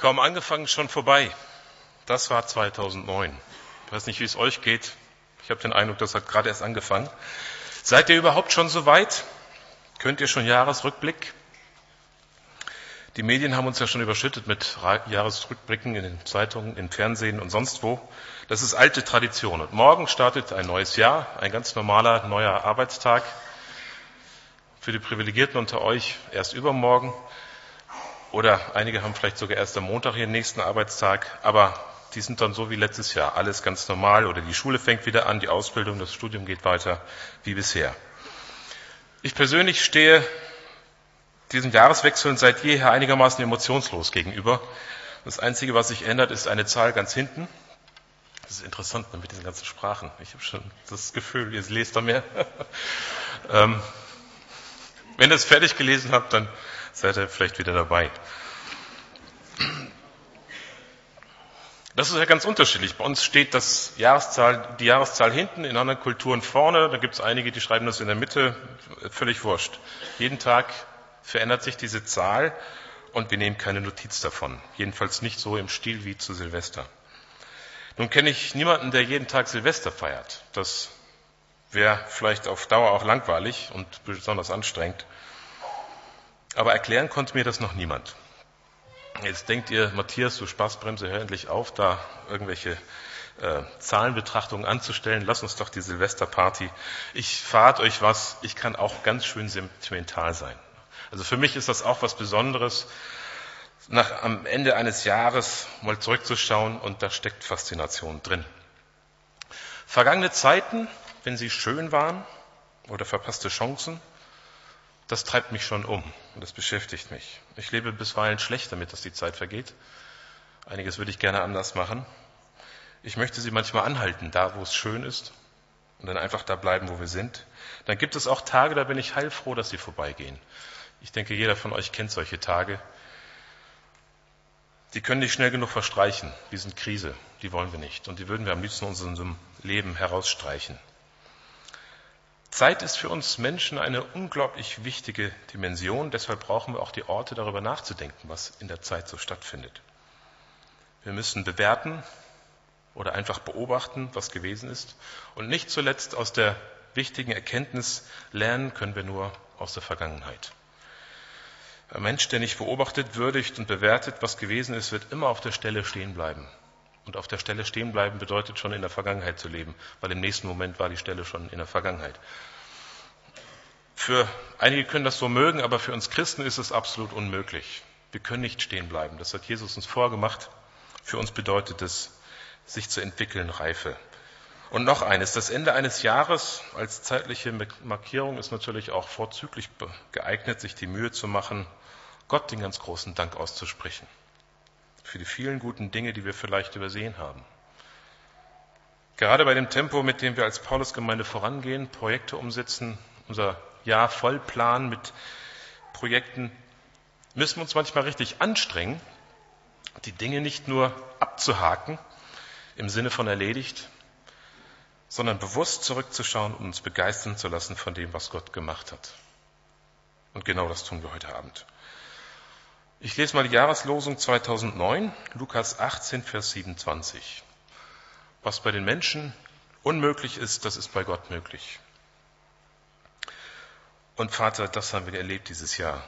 Kaum angefangen, schon vorbei. Das war 2009. Ich weiß nicht, wie es euch geht. Ich habe den Eindruck, das hat gerade erst angefangen. Seid ihr überhaupt schon so weit? Könnt ihr schon Jahresrückblick? Die Medien haben uns ja schon überschüttet mit Jahresrückblicken in den Zeitungen, im Fernsehen und sonst wo. Das ist alte Tradition. Und morgen startet ein neues Jahr, ein ganz normaler neuer Arbeitstag. Für die Privilegierten unter euch erst übermorgen. Oder einige haben vielleicht sogar erst am Montag ihren nächsten Arbeitstag, aber die sind dann so wie letztes Jahr, alles ganz normal oder die Schule fängt wieder an, die Ausbildung, das Studium geht weiter wie bisher. Ich persönlich stehe diesen Jahreswechseln seit jeher einigermaßen emotionslos gegenüber. Das Einzige, was sich ändert, ist eine Zahl ganz hinten. Das ist interessant mit diesen ganzen Sprachen. Ich habe schon das Gefühl, ihr lest da mehr. ähm, wenn ihr es fertig gelesen habt, dann seid ihr vielleicht wieder dabei. Das ist ja ganz unterschiedlich. Bei uns steht das Jahreszahl, die Jahreszahl hinten, in anderen Kulturen vorne. Da gibt es einige, die schreiben das in der Mitte. Völlig wurscht. Jeden Tag verändert sich diese Zahl und wir nehmen keine Notiz davon. Jedenfalls nicht so im Stil wie zu Silvester. Nun kenne ich niemanden, der jeden Tag Silvester feiert. Das wäre vielleicht auf Dauer auch langweilig und besonders anstrengend. Aber erklären konnte mir das noch niemand. Jetzt denkt ihr, Matthias, du Spaßbremse, hör endlich auf, da irgendwelche äh, Zahlenbetrachtungen anzustellen. Lass uns doch die Silvesterparty. Ich verrate euch was, ich kann auch ganz schön sentimental sein. Also für mich ist das auch was Besonderes, nach, am Ende eines Jahres mal zurückzuschauen und da steckt Faszination drin. Vergangene Zeiten, wenn sie schön waren oder verpasste Chancen, das treibt mich schon um und das beschäftigt mich. Ich lebe bisweilen schlecht damit, dass die Zeit vergeht. Einiges würde ich gerne anders machen. Ich möchte sie manchmal anhalten, da wo es schön ist und dann einfach da bleiben, wo wir sind. Dann gibt es auch Tage, da bin ich heilfroh, dass sie vorbeigehen. Ich denke, jeder von euch kennt solche Tage. Die können nicht schnell genug verstreichen. Die sind Krise. Die wollen wir nicht. Und die würden wir am liebsten aus unserem Leben herausstreichen. Zeit ist für uns Menschen eine unglaublich wichtige Dimension. Deshalb brauchen wir auch die Orte, darüber nachzudenken, was in der Zeit so stattfindet. Wir müssen bewerten oder einfach beobachten, was gewesen ist. Und nicht zuletzt aus der wichtigen Erkenntnis lernen können wir nur aus der Vergangenheit. Ein Mensch, der nicht beobachtet, würdigt und bewertet, was gewesen ist, wird immer auf der Stelle stehen bleiben. Und auf der Stelle stehen bleiben bedeutet schon in der Vergangenheit zu leben, weil im nächsten Moment war die Stelle schon in der Vergangenheit. Für einige können das so mögen, aber für uns Christen ist es absolut unmöglich. Wir können nicht stehen bleiben. Das hat Jesus uns vorgemacht. Für uns bedeutet es, sich zu entwickeln, Reife. Und noch eines, das Ende eines Jahres als zeitliche Markierung ist natürlich auch vorzüglich geeignet, sich die Mühe zu machen, Gott den ganz großen Dank auszusprechen. Für die vielen guten Dinge, die wir vielleicht übersehen haben. Gerade bei dem Tempo, mit dem wir als Paulusgemeinde vorangehen, Projekte umsetzen, unser Jahr voll planen mit Projekten, müssen wir uns manchmal richtig anstrengen, die Dinge nicht nur abzuhaken im Sinne von erledigt, sondern bewusst zurückzuschauen und uns begeistern zu lassen von dem, was Gott gemacht hat. Und genau das tun wir heute Abend. Ich lese mal die Jahreslosung 2009, Lukas 18, Vers 27. Was bei den Menschen unmöglich ist, das ist bei Gott möglich. Und Vater, das haben wir erlebt dieses Jahr.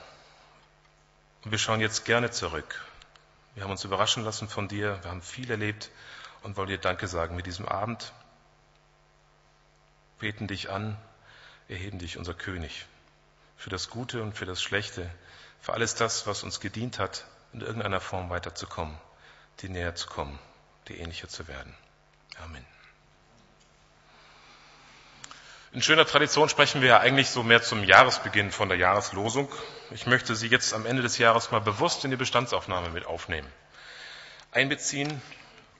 Und wir schauen jetzt gerne zurück. Wir haben uns überraschen lassen von dir, wir haben viel erlebt und wollen dir Danke sagen mit diesem Abend beten dich an, erheben dich, unser König, für das Gute und für das Schlechte, für alles das, was uns gedient hat, in irgendeiner Form weiterzukommen, dir näher zu kommen, dir ähnlicher zu werden. Amen. In schöner Tradition sprechen wir ja eigentlich so mehr zum Jahresbeginn von der Jahreslosung. Ich möchte Sie jetzt am Ende des Jahres mal bewusst in die Bestandsaufnahme mit aufnehmen. Einbeziehen,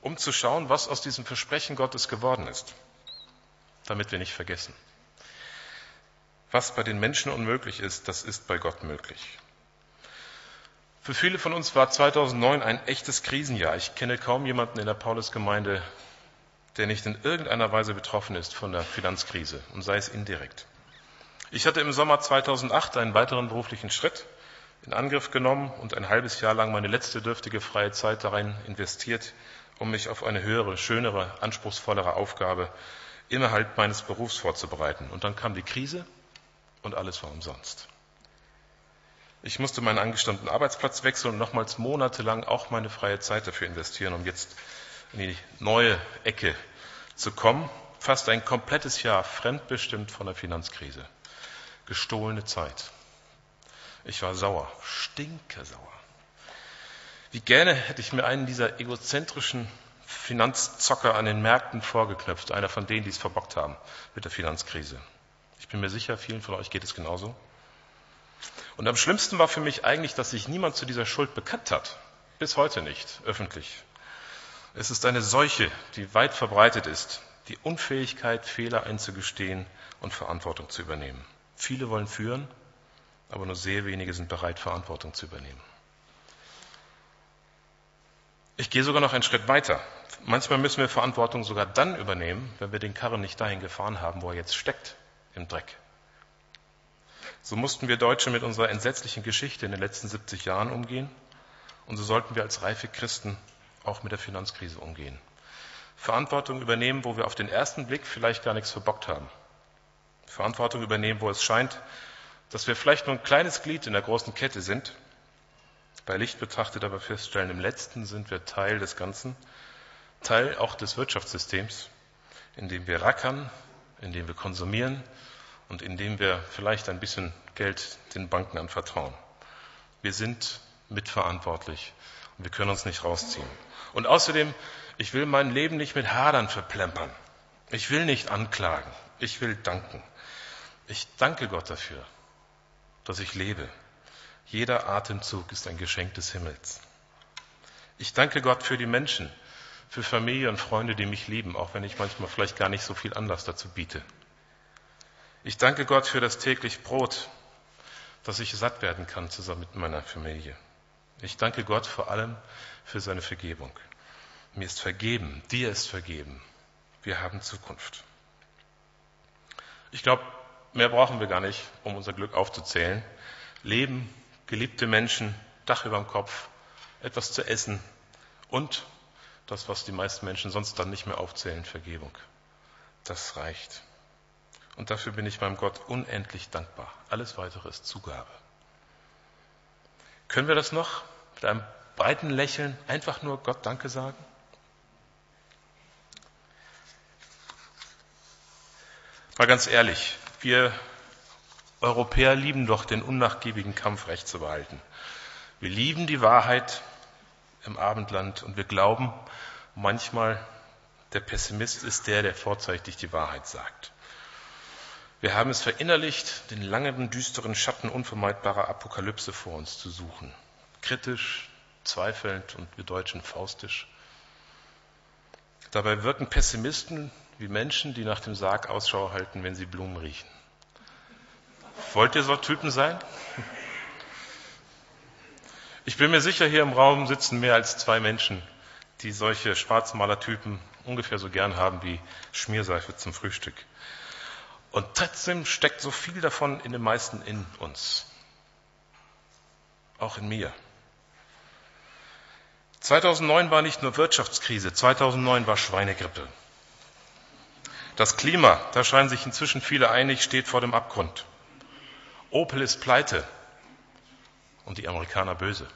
um zu schauen, was aus diesem Versprechen Gottes geworden ist damit wir nicht vergessen. Was bei den Menschen unmöglich ist, das ist bei Gott möglich. Für viele von uns war 2009 ein echtes Krisenjahr. Ich kenne kaum jemanden in der Paulusgemeinde, der nicht in irgendeiner Weise betroffen ist von der Finanzkrise und sei es indirekt. Ich hatte im Sommer 2008 einen weiteren beruflichen Schritt. in Angriff genommen und ein halbes Jahr lang meine letzte dürftige freie Zeit darin investiert, um mich auf eine höhere, schönere, anspruchsvollere Aufgabe innerhalb meines Berufs vorzubereiten. Und dann kam die Krise und alles war umsonst. Ich musste meinen angestammten Arbeitsplatz wechseln und nochmals monatelang auch meine freie Zeit dafür investieren, um jetzt in die neue Ecke zu kommen. Fast ein komplettes Jahr fremdbestimmt von der Finanzkrise. Gestohlene Zeit. Ich war sauer, stinke sauer. Wie gerne hätte ich mir einen dieser egozentrischen Finanzzocker an den Märkten vorgeknöpft, einer von denen, die es verbockt haben mit der Finanzkrise. Ich bin mir sicher, vielen von euch geht es genauso. Und am schlimmsten war für mich eigentlich, dass sich niemand zu dieser Schuld bekannt hat. Bis heute nicht, öffentlich. Es ist eine Seuche, die weit verbreitet ist, die Unfähigkeit, Fehler einzugestehen und Verantwortung zu übernehmen. Viele wollen führen, aber nur sehr wenige sind bereit, Verantwortung zu übernehmen. Ich gehe sogar noch einen Schritt weiter. Manchmal müssen wir Verantwortung sogar dann übernehmen, wenn wir den Karren nicht dahin gefahren haben, wo er jetzt steckt, im Dreck. So mussten wir Deutsche mit unserer entsetzlichen Geschichte in den letzten 70 Jahren umgehen und so sollten wir als reife Christen auch mit der Finanzkrise umgehen. Verantwortung übernehmen, wo wir auf den ersten Blick vielleicht gar nichts verbockt haben. Verantwortung übernehmen, wo es scheint, dass wir vielleicht nur ein kleines Glied in der großen Kette sind bei Licht betrachtet aber feststellen, im letzten sind wir Teil des Ganzen, Teil auch des Wirtschaftssystems, in dem wir rackern, in dem wir konsumieren und in dem wir vielleicht ein bisschen Geld den Banken anvertrauen. Wir sind mitverantwortlich und wir können uns nicht rausziehen. Und außerdem, ich will mein Leben nicht mit Hadern verplempern. Ich will nicht anklagen. Ich will danken. Ich danke Gott dafür, dass ich lebe, jeder Atemzug ist ein Geschenk des Himmels. Ich danke Gott für die Menschen, für Familie und Freunde, die mich lieben, auch wenn ich manchmal vielleicht gar nicht so viel Anlass dazu biete. Ich danke Gott für das täglich Brot, dass ich satt werden kann zusammen mit meiner Familie. Ich danke Gott vor allem für seine Vergebung. Mir ist vergeben, dir ist vergeben. Wir haben Zukunft. Ich glaube, mehr brauchen wir gar nicht, um unser Glück aufzuzählen. Leben, geliebte Menschen, Dach über dem Kopf, etwas zu essen und das, was die meisten Menschen sonst dann nicht mehr aufzählen, Vergebung. Das reicht. Und dafür bin ich meinem Gott unendlich dankbar. Alles weitere ist Zugabe. Können wir das noch mit einem breiten Lächeln einfach nur Gott Danke sagen? Mal ganz ehrlich, wir Europäer lieben doch den unnachgiebigen Kampf, Recht zu behalten. Wir lieben die Wahrheit im Abendland und wir glauben manchmal, der Pessimist ist der, der vorzeitig die Wahrheit sagt. Wir haben es verinnerlicht, den langen, düsteren Schatten unvermeidbarer Apokalypse vor uns zu suchen. Kritisch, zweifelnd und wir Deutschen faustisch. Dabei wirken Pessimisten wie Menschen, die nach dem Sarg Ausschau halten, wenn sie Blumen riechen. Wollt ihr so Typen sein? Ich bin mir sicher, hier im Raum sitzen mehr als zwei Menschen, die solche Schwarzmalertypen ungefähr so gern haben wie Schmierseife zum Frühstück. Und trotzdem steckt so viel davon in den meisten in uns. Auch in mir. 2009 war nicht nur Wirtschaftskrise, 2009 war Schweinegrippe. Das Klima, da scheinen sich inzwischen viele einig, steht vor dem Abgrund. Opel ist pleite und die Amerikaner böse.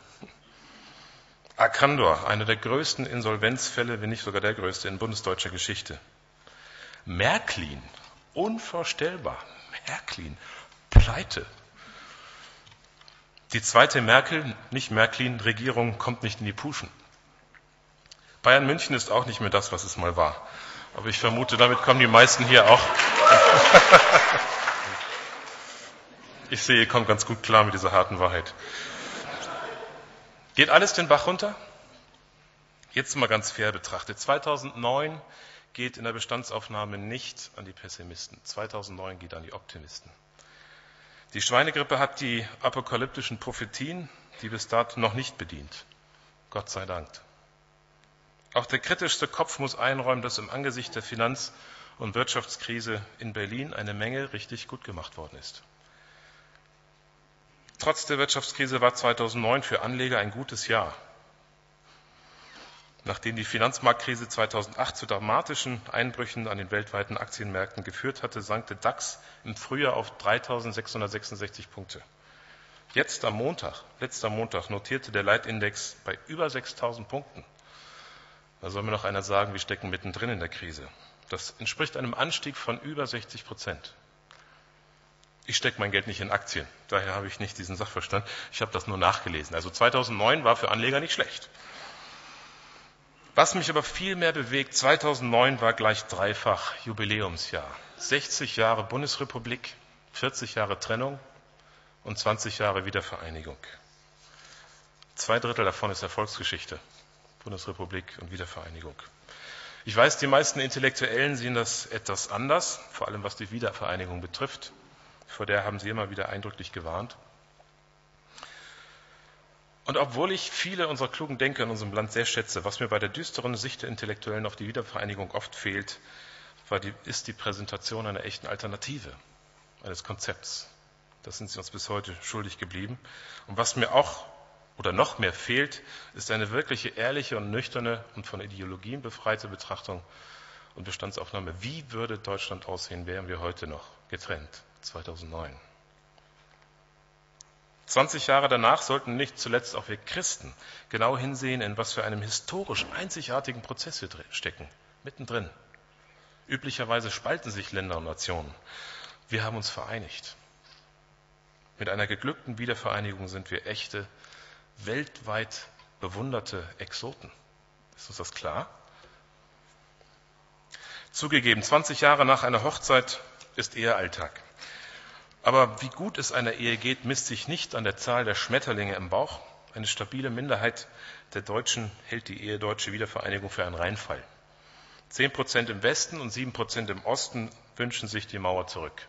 Arcandor, einer der größten Insolvenzfälle, wenn nicht sogar der größte in bundesdeutscher Geschichte. Märklin, unvorstellbar. Märklin, pleite. Die zweite Merkel, nicht Märklin-Regierung kommt nicht in die Puschen. Bayern München ist auch nicht mehr das, was es mal war. Aber ich vermute, damit kommen die meisten hier auch. Ich sehe, ihr kommt ganz gut klar mit dieser harten Wahrheit. Geht alles den Bach runter? Jetzt mal ganz fair betrachtet. 2009 geht in der Bestandsaufnahme nicht an die Pessimisten. 2009 geht an die Optimisten. Die Schweinegrippe hat die apokalyptischen Prophetien, die bis dato noch nicht bedient. Gott sei Dank. Auch der kritischste Kopf muss einräumen, dass im Angesicht der Finanz- und Wirtschaftskrise in Berlin eine Menge richtig gut gemacht worden ist. Trotz der Wirtschaftskrise war 2009 für Anleger ein gutes Jahr. Nachdem die Finanzmarktkrise 2008 zu dramatischen Einbrüchen an den weltweiten Aktienmärkten geführt hatte, sank der DAX im Frühjahr auf 3.666 Punkte. Jetzt am Montag, letzter Montag, notierte der Leitindex bei über 6.000 Punkten. Da soll mir noch einer sagen, wir stecken mittendrin in der Krise. Das entspricht einem Anstieg von über 60 Prozent. Ich stecke mein Geld nicht in Aktien, daher habe ich nicht diesen Sachverstand. Ich habe das nur nachgelesen. Also 2009 war für Anleger nicht schlecht. Was mich aber viel mehr bewegt, 2009 war gleich dreifach Jubiläumsjahr. 60 Jahre Bundesrepublik, 40 Jahre Trennung und 20 Jahre Wiedervereinigung. Zwei Drittel davon ist Erfolgsgeschichte. Bundesrepublik und Wiedervereinigung. Ich weiß, die meisten Intellektuellen sehen das etwas anders, vor allem was die Wiedervereinigung betrifft. Vor der haben sie immer wieder eindrücklich gewarnt. Und obwohl ich viele unserer klugen Denker in unserem Land sehr schätze, was mir bei der düsteren Sicht der Intellektuellen auf die Wiedervereinigung oft fehlt, die, ist die Präsentation einer echten Alternative, eines Konzepts. Das sind sie uns bis heute schuldig geblieben. Und was mir auch oder noch mehr fehlt, ist eine wirkliche ehrliche und nüchterne und von Ideologien befreite Betrachtung und Bestandsaufnahme. Wie würde Deutschland aussehen, wären wir heute noch getrennt, 2009? 20 Jahre danach sollten nicht zuletzt auch wir Christen genau hinsehen, in was für einem historisch einzigartigen Prozess wir stecken, mittendrin. Üblicherweise spalten sich Länder und Nationen. Wir haben uns vereinigt. Mit einer geglückten Wiedervereinigung sind wir echte, weltweit bewunderte Exoten. Ist uns das klar? Zugegeben, 20 Jahre nach einer Hochzeit ist eher Alltag. Aber wie gut es einer Ehe geht, misst sich nicht an der Zahl der Schmetterlinge im Bauch. Eine stabile Minderheit der Deutschen hält die Ehe Deutsche Wiedervereinigung für einen Reinfall. Zehn Prozent im Westen und sieben Prozent im Osten wünschen sich die Mauer zurück.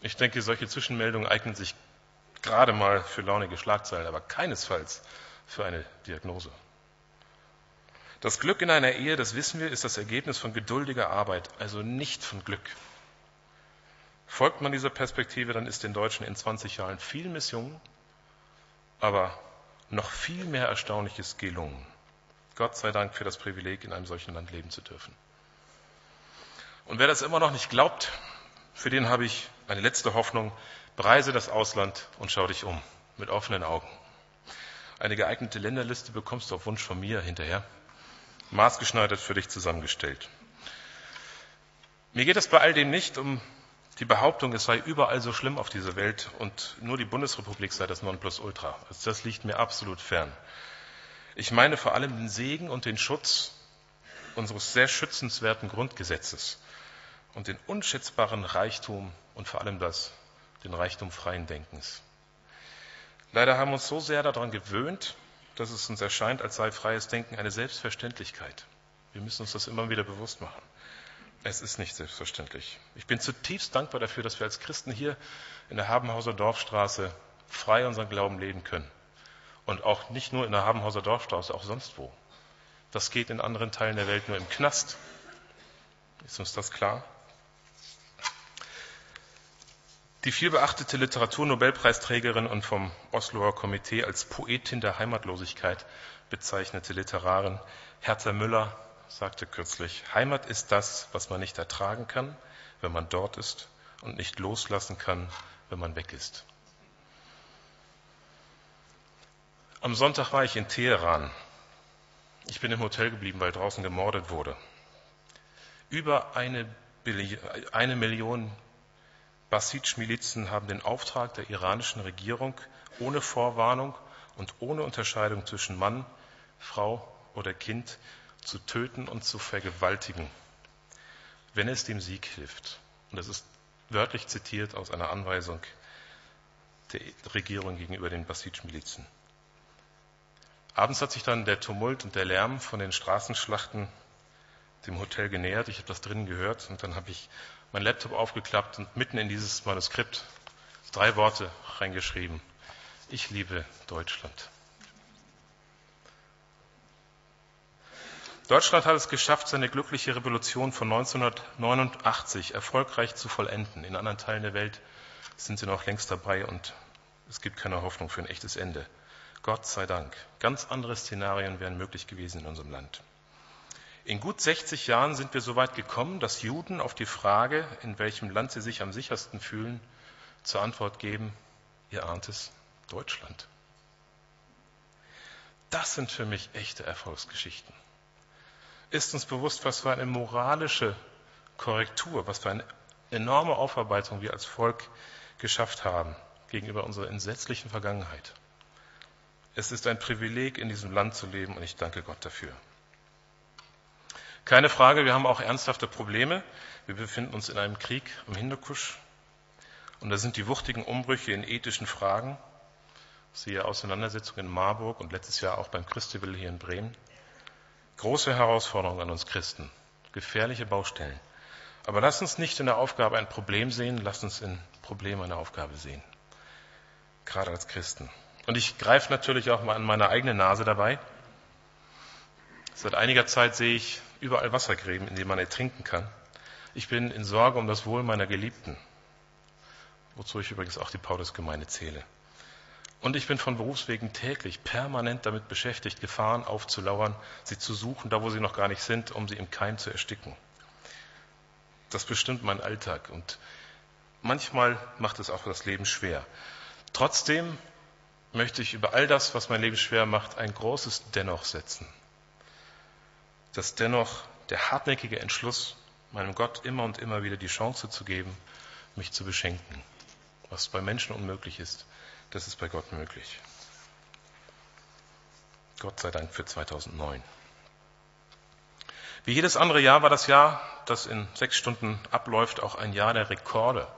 Ich denke, solche Zwischenmeldungen eignen sich gerade mal für launige Schlagzeilen, aber keinesfalls für eine Diagnose. Das Glück in einer Ehe, das wissen wir, ist das Ergebnis von geduldiger Arbeit, also nicht von Glück. Folgt man dieser Perspektive, dann ist den Deutschen in 20 Jahren viel misslungen, aber noch viel mehr Erstaunliches gelungen. Gott sei Dank für das Privileg, in einem solchen Land leben zu dürfen. Und wer das immer noch nicht glaubt, für den habe ich eine letzte Hoffnung. Bereise das Ausland und schau dich um mit offenen Augen. Eine geeignete Länderliste bekommst du auf Wunsch von mir hinterher maßgeschneidert für dich zusammengestellt. Mir geht es bei all dem nicht um die Behauptung, es sei überall so schlimm auf dieser Welt und nur die Bundesrepublik sei das Nonplusultra. Also das liegt mir absolut fern. Ich meine vor allem den Segen und den Schutz unseres sehr schützenswerten Grundgesetzes und den unschätzbaren Reichtum und vor allem das, den Reichtum freien Denkens. Leider haben wir uns so sehr daran gewöhnt, dass es uns erscheint, als sei freies Denken eine Selbstverständlichkeit. Wir müssen uns das immer wieder bewusst machen. Es ist nicht selbstverständlich. Ich bin zutiefst dankbar dafür, dass wir als Christen hier in der Habenhauser Dorfstraße frei unseren Glauben leben können. Und auch nicht nur in der Habenhauser Dorfstraße, auch sonst wo. Das geht in anderen Teilen der Welt nur im Knast. Ist uns das klar? Die vielbeachtete Literaturnobelpreisträgerin und vom Osloer Komitee als Poetin der Heimatlosigkeit bezeichnete Literarin Hertha Müller sagte kürzlich, Heimat ist das, was man nicht ertragen kann, wenn man dort ist und nicht loslassen kann, wenn man weg ist. Am Sonntag war ich in Teheran. Ich bin im Hotel geblieben, weil draußen gemordet wurde. Über eine, Billi eine Million Basij-Milizen haben den Auftrag der iranischen Regierung, ohne Vorwarnung und ohne Unterscheidung zwischen Mann, Frau oder Kind zu töten und zu vergewaltigen, wenn es dem Sieg hilft. Und das ist wörtlich zitiert aus einer Anweisung der Regierung gegenüber den Basij-Milizen. Abends hat sich dann der Tumult und der Lärm von den Straßenschlachten dem Hotel genähert. Ich habe das drinnen gehört und dann habe ich meinen Laptop aufgeklappt und mitten in dieses Manuskript drei Worte reingeschrieben. Ich liebe Deutschland. Deutschland hat es geschafft, seine glückliche Revolution von 1989 erfolgreich zu vollenden. In anderen Teilen der Welt sind sie noch längst dabei und es gibt keine Hoffnung für ein echtes Ende. Gott sei Dank. Ganz andere Szenarien wären möglich gewesen in unserem Land. In gut 60 Jahren sind wir so weit gekommen, dass Juden auf die Frage, in welchem Land sie sich am sichersten fühlen, zur Antwort geben, ihr ahnt es, Deutschland. Das sind für mich echte Erfolgsgeschichten. Ist uns bewusst, was für eine moralische Korrektur, was für eine enorme Aufarbeitung wir als Volk geschafft haben gegenüber unserer entsetzlichen Vergangenheit. Es ist ein Privileg, in diesem Land zu leben und ich danke Gott dafür. Keine Frage, wir haben auch ernsthafte Probleme. Wir befinden uns in einem Krieg am Hindukusch und da sind die wuchtigen Umbrüche in ethischen Fragen, siehe Auseinandersetzungen in Marburg und letztes Jahr auch beim Christiwill hier in Bremen. Große Herausforderungen an uns Christen, gefährliche Baustellen. Aber lasst uns nicht in der Aufgabe ein Problem sehen, lasst uns in Problem eine Aufgabe sehen. Gerade als Christen. Und ich greife natürlich auch mal an meine eigene Nase dabei. Seit einiger Zeit sehe ich überall Wassergräben, in denen man ertrinken kann. Ich bin in Sorge um das Wohl meiner Geliebten, wozu ich übrigens auch die Paulusgemeinde zähle. Und ich bin von Berufswegen täglich permanent damit beschäftigt, Gefahren aufzulauern, sie zu suchen, da wo sie noch gar nicht sind, um sie im Keim zu ersticken. Das bestimmt meinen Alltag und manchmal macht es auch das Leben schwer. Trotzdem möchte ich über all das, was mein Leben schwer macht, ein großes Dennoch setzen. Das Dennoch der hartnäckige Entschluss, meinem Gott immer und immer wieder die Chance zu geben, mich zu beschenken. Was bei Menschen unmöglich ist, das ist bei Gott möglich. Gott sei Dank für 2009. Wie jedes andere Jahr war das Jahr, das in sechs Stunden abläuft, auch ein Jahr der Rekorde.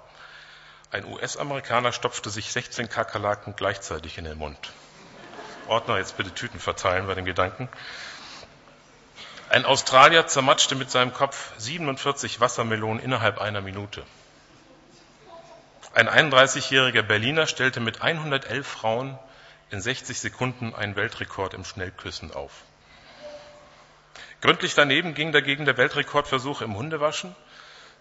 Ein US-Amerikaner stopfte sich 16 Kakerlaken gleichzeitig in den Mund. Ordner, jetzt bitte Tüten verteilen bei den Gedanken. Ein Australier zermatschte mit seinem Kopf 47 Wassermelonen innerhalb einer Minute. Ein 31-jähriger Berliner stellte mit 111 Frauen in 60 Sekunden einen Weltrekord im Schnellküssen auf. Gründlich daneben ging dagegen der Weltrekordversuch im Hundewaschen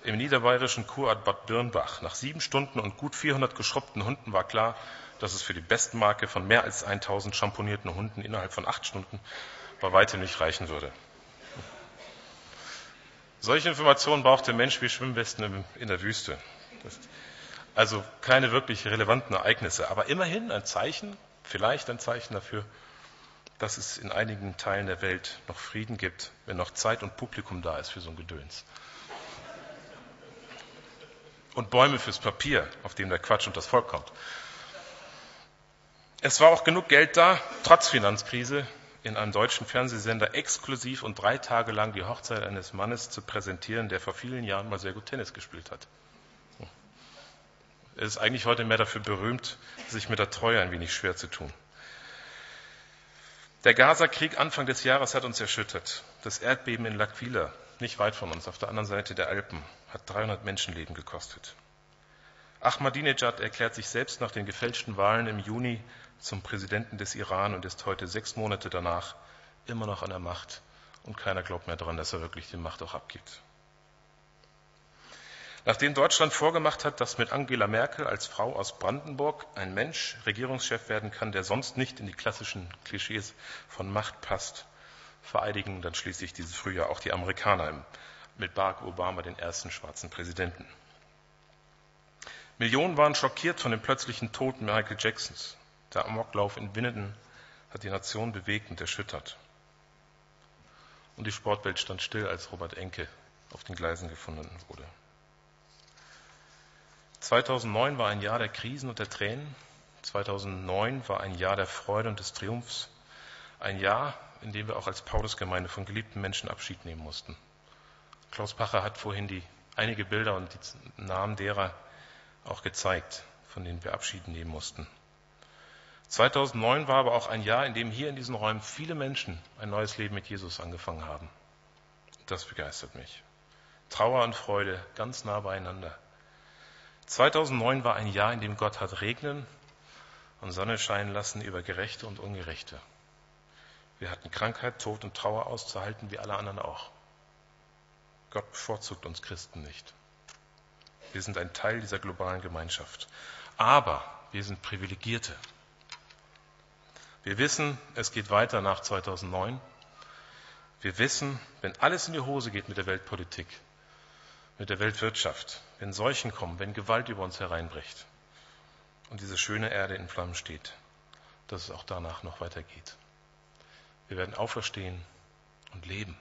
im niederbayerischen Kurort Bad Birnbach. Nach sieben Stunden und gut 400 geschrubbten Hunden war klar, dass es für die Bestmarke von mehr als 1000 schamponierten Hunden innerhalb von acht Stunden bei weitem nicht reichen würde. Solche Informationen braucht der Mensch wie Schwimmwesten in der Wüste. Also keine wirklich relevanten Ereignisse, aber immerhin ein Zeichen, vielleicht ein Zeichen dafür, dass es in einigen Teilen der Welt noch Frieden gibt, wenn noch Zeit und Publikum da ist für so ein Gedöns. Und Bäume fürs Papier, auf dem der Quatsch und das Volk kommt. Es war auch genug Geld da, trotz Finanzkrise, in einem deutschen Fernsehsender exklusiv und drei Tage lang die Hochzeit eines Mannes zu präsentieren, der vor vielen Jahren mal sehr gut Tennis gespielt hat. Er ist eigentlich heute mehr dafür berühmt, sich mit der Treue ein wenig schwer zu tun. Der Gaza-Krieg Anfang des Jahres hat uns erschüttert. Das Erdbeben in L'Aquila, nicht weit von uns, auf der anderen Seite der Alpen, hat 300 Menschenleben gekostet. Ahmadinejad erklärt sich selbst nach den gefälschten Wahlen im Juni zum Präsidenten des Iran und ist heute sechs Monate danach immer noch an der Macht und keiner glaubt mehr daran, dass er wirklich die Macht auch abgibt. Nachdem Deutschland vorgemacht hat, dass mit Angela Merkel als Frau aus Brandenburg ein Mensch Regierungschef werden kann, der sonst nicht in die klassischen Klischees von Macht passt, vereidigen dann schließlich dieses Frühjahr auch die Amerikaner mit Barack Obama den ersten schwarzen Präsidenten. Millionen waren schockiert von dem plötzlichen Tod Michael Jacksons. Der Amoklauf in Winnenden hat die Nation bewegt und erschüttert. Und die Sportwelt stand still, als Robert Enke auf den Gleisen gefunden wurde. 2009 war ein Jahr der Krisen und der Tränen. 2009 war ein Jahr der Freude und des Triumphs. Ein Jahr, in dem wir auch als Paulusgemeinde von geliebten Menschen Abschied nehmen mussten. Klaus Pacher hat vorhin die, einige Bilder und die Namen derer auch gezeigt, von denen wir Abschied nehmen mussten. 2009 war aber auch ein Jahr, in dem hier in diesen Räumen viele Menschen ein neues Leben mit Jesus angefangen haben. Das begeistert mich. Trauer und Freude ganz nah beieinander. 2009 war ein Jahr, in dem Gott hat regnen und Sonne scheinen lassen über Gerechte und Ungerechte. Wir hatten Krankheit, Tod und Trauer auszuhalten, wie alle anderen auch. Gott bevorzugt uns Christen nicht. Wir sind ein Teil dieser globalen Gemeinschaft. Aber wir sind Privilegierte. Wir wissen, es geht weiter nach 2009. Wir wissen, wenn alles in die Hose geht mit der Weltpolitik, mit der Weltwirtschaft, wenn Seuchen kommen, wenn Gewalt über uns hereinbricht und diese schöne Erde in Flammen steht, dass es auch danach noch weitergeht. Wir werden auferstehen und leben.